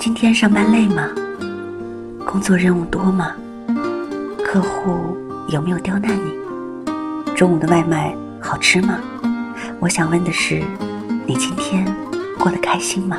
今天上班累吗？工作任务多吗？客户有没有刁难你？中午的外卖好吃吗？我想问的是你今天过得开心吗？